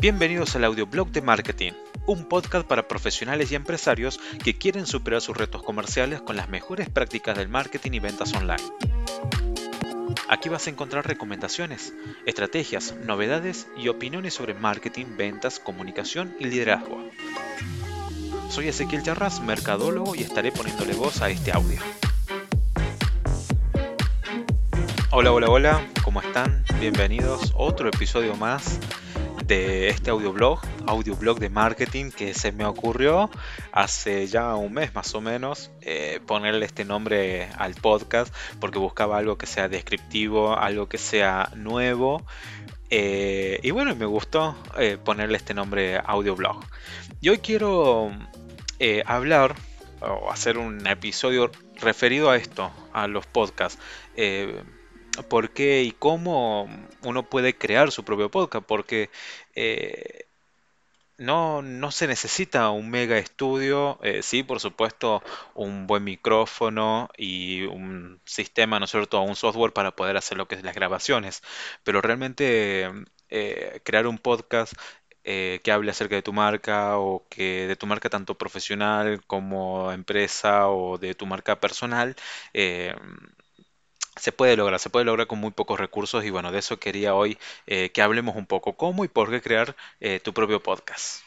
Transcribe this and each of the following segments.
Bienvenidos al audioblog de marketing, un podcast para profesionales y empresarios que quieren superar sus retos comerciales con las mejores prácticas del marketing y ventas online. Aquí vas a encontrar recomendaciones, estrategias, novedades y opiniones sobre marketing, ventas, comunicación y liderazgo. Soy Ezequiel Charras, mercadólogo, y estaré poniéndole voz a este audio. Hola, hola, hola, ¿cómo están? Bienvenidos a otro episodio más de este audioblog, audioblog de marketing que se me ocurrió hace ya un mes más o menos eh, ponerle este nombre al podcast porque buscaba algo que sea descriptivo, algo que sea nuevo. Eh, y bueno, me gustó eh, ponerle este nombre audioblog. Y hoy quiero hablar o hacer un episodio referido a esto, a los podcasts por qué y cómo uno puede crear su propio podcast, porque eh, no, no, se necesita un mega estudio, eh, sí, por supuesto, un buen micrófono y un sistema, ¿no es cierto?, un software para poder hacer lo que es las grabaciones, pero realmente eh, crear un podcast que hable acerca de tu marca o que de tu marca tanto profesional como empresa o de tu marca personal, se puede lograr, se puede lograr con muy pocos recursos y bueno, de eso quería hoy eh, que hablemos un poco cómo y por qué crear eh, tu propio podcast.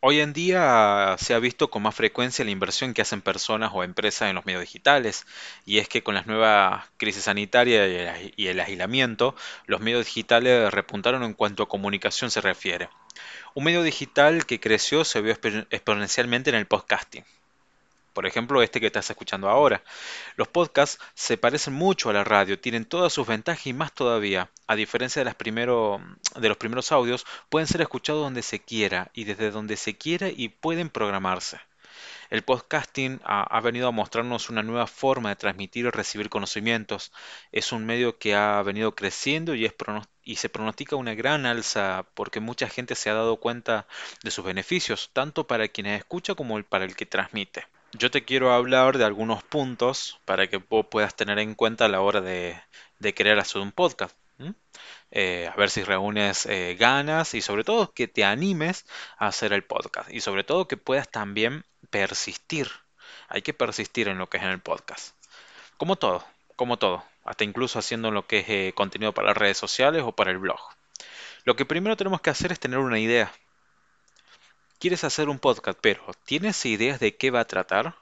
Hoy en día se ha visto con más frecuencia la inversión que hacen personas o empresas en los medios digitales y es que con las nuevas crisis sanitarias y el aislamiento, los medios digitales repuntaron en cuanto a comunicación se refiere. Un medio digital que creció se vio exponencialmente en el podcasting por ejemplo, este que estás escuchando ahora. Los podcasts se parecen mucho a la radio, tienen todas sus ventajas y más todavía. A diferencia de, los primeros audios, pueden ser escuchados donde se quiera y desde donde se quiera y pueden programarse. El podcasting ha, venido a mostrarnos una nueva forma de transmitir y recibir conocimientos. Es un medio que ha venido creciendo y, es y se pronostica una gran alza porque mucha gente se ha dado cuenta de sus beneficios, tanto para quienes escucha como para el que transmite yo te quiero hablar de algunos puntos para que vos puedas tener en cuenta a la hora de, crear hacer un podcast. Eh, a ver si reúnes eh, ganas y sobre todo que te animes a hacer el podcast y sobre todo que puedas también persistir. Hay que persistir en lo que es en el podcast. Como todo, como todo, hasta incluso haciendo lo que es eh, contenido para las redes sociales o para el blog. Lo que primero tenemos que hacer es tener una idea Quieres hacer un podcast, pero ¿tienes ideas de qué va a tratar?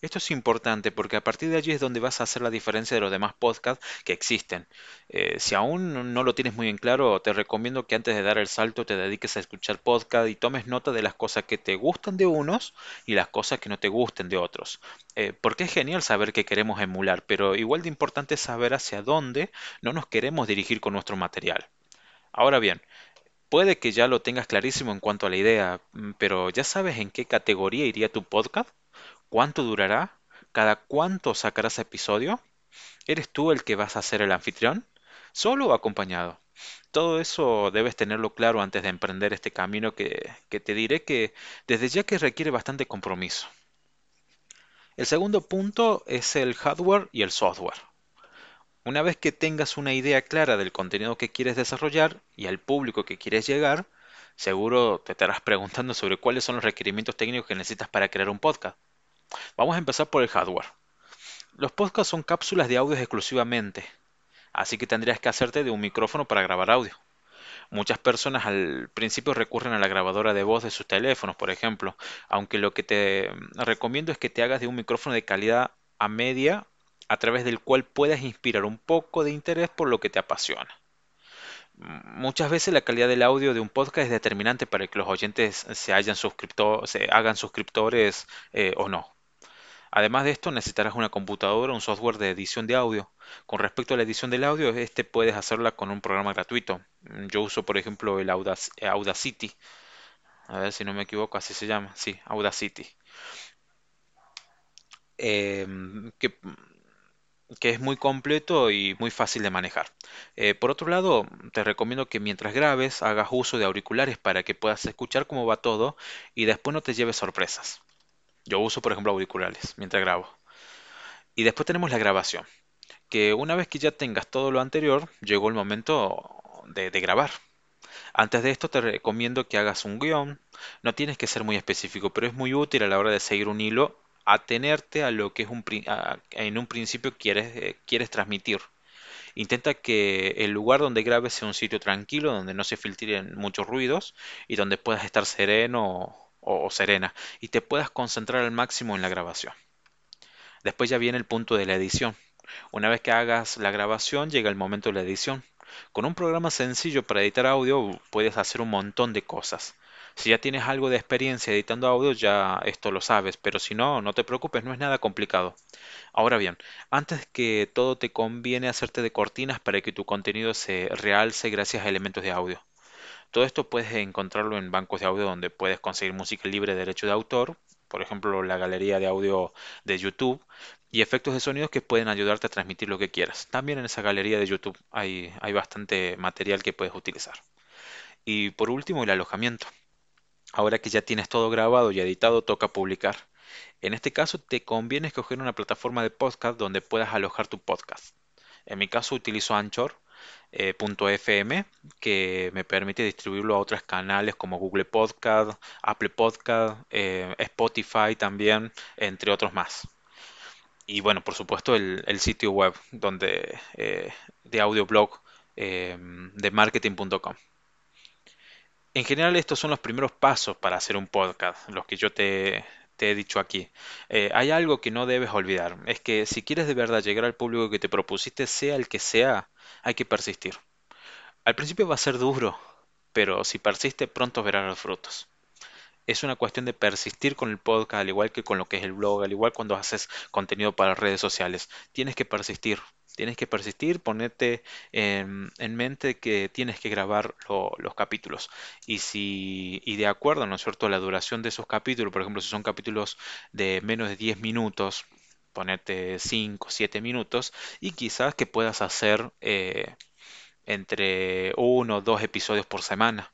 Esto es importante porque a partir de allí es donde vas a hacer la diferencia de los demás podcasts que existen. Eh, si aún no lo tienes muy en claro, te recomiendo que antes de dar el salto te dediques a escuchar podcast y tomes nota de las cosas que te gustan de unos y las cosas que no te gusten de otros. Eh, porque es genial saber qué queremos emular, pero igual de importante es saber hacia dónde no nos queremos dirigir con nuestro material. Ahora bien, Puede que ya lo tengas clarísimo en cuanto a la idea, mm, pero ¿ya sabes en qué categoría iría tu podcast? ¿Cuánto durará? ¿Cada cuánto sacarás episodio? ¿Eres tú el que vas a ser el anfitrión? ¿Solo o acompañado? Todo eso debes tenerlo claro antes de emprender este camino que, que te diré que desde ya que requiere bastante compromiso. El segundo punto es el hardware y el software. Una vez que tengas una idea clara del contenido que quieres desarrollar y al público que quieres llegar, seguro te estarás preguntando sobre cuáles son los requerimientos técnicos que necesitas para crear un podcast. Vamos a empezar por el hardware. Los podcasts son cápsulas de audio exclusivamente, así que tendrías que hacerte de un micrófono para grabar audio. Muchas personas al principio recurren a la grabadora de voz de sus teléfonos, por ejemplo, aunque lo que te recomiendo es que te hagas de un micrófono de calidad a media a través del cual puedas inspirar un poco de interés por lo que te apasiona. Muchas veces la calidad del audio de un podcast es determinante para que los oyentes se, hagan suscriptores eh, o no. Además de esto, necesitarás una computadora, un software de edición de audio. Con respecto a la edición del audio, este puedes hacerla con un programa gratuito. Yo uso, por ejemplo, el Audacity. A ver si no me equivoco, así se llama. Sí, Audacity. Que que es muy completo y muy fácil de manejar. Eh, por otro lado, te recomiendo que mientras grabes hagas uso de auriculares para que puedas escuchar cómo va todo y después no te lleves sorpresas. Yo uso, por ejemplo, auriculares mientras grabo. Y después tenemos la grabación, que una vez que ya tengas todo lo anterior, llegó el momento de, de grabar. Antes de esto te recomiendo que hagas un guion. No tienes que ser muy específico, pero es muy útil a la hora de seguir un hilo atenerte a lo que es un, en un principio quieres, eh, quieres transmitir. Intenta que el lugar donde grabes sea un sitio tranquilo, donde no se filtren muchos ruidos y donde puedas estar sereno o serena y te puedas concentrar al máximo en la grabación. Después ya viene el punto de la edición. Una vez que hagas la grabación, llega el momento de la edición. Con un programa sencillo para editar audio puedes hacer un montón de cosas. Si ya tienes algo de experiencia editando audio, ya esto lo sabes, pero si no, no te preocupes, no es nada complicado. Ahora bien, antes que todo te conviene hacerte de cortinas para que tu contenido se realce gracias a elementos de audio. Todo esto puedes encontrarlo en bancos de audio donde puedes conseguir música libre de derecho de autor, por ejemplo la galería de audio de YouTube, y efectos de sonidos que pueden ayudarte a transmitir lo que quieras. También en esa galería de YouTube hay, hay bastante material que puedes utilizar. Y por último, el alojamiento. Ahora que ya tienes todo grabado y editado, toca publicar. En este caso, te conviene escoger una plataforma de podcast donde puedas alojar tu podcast. En mi caso, utilizo Anchor.fm, eh, que me permite distribuirlo a otros canales como Google Podcast, Apple Podcast, eh, Spotify también, entre otros más. Y bueno, por supuesto, el, sitio web donde, eh, de audioblog de marketing.com. En general estos son los primeros pasos para hacer un podcast, los que yo te, he dicho aquí. Eh, hay algo que no debes olvidar, es que si quieres de verdad llegar al público que te propusiste, sea el que sea, hay que persistir. Al principio va a ser duro, pero si persiste pronto verás los frutos es una cuestión de persistir con el podcast, al igual que con lo que es el blog, al igual cuando haces contenido para redes sociales. Tienes que persistir, tienes que persistir, ponerte en, mente que tienes que grabar los capítulos. Y si y de acuerdo, ¿no es cierto?, la duración de esos capítulos, por ejemplo, si son capítulos de menos de 10 minutos, ponerte 5, 7 minutos y quizás que puedas hacer eh, entre uno o dos episodios por semana,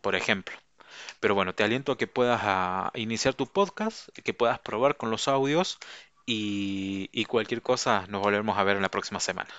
por ejemplo. Pero bueno, te aliento a que puedas a iniciar tu podcast, que puedas probar con los audios y, y cualquier cosa nos volvemos a ver en la próxima semana.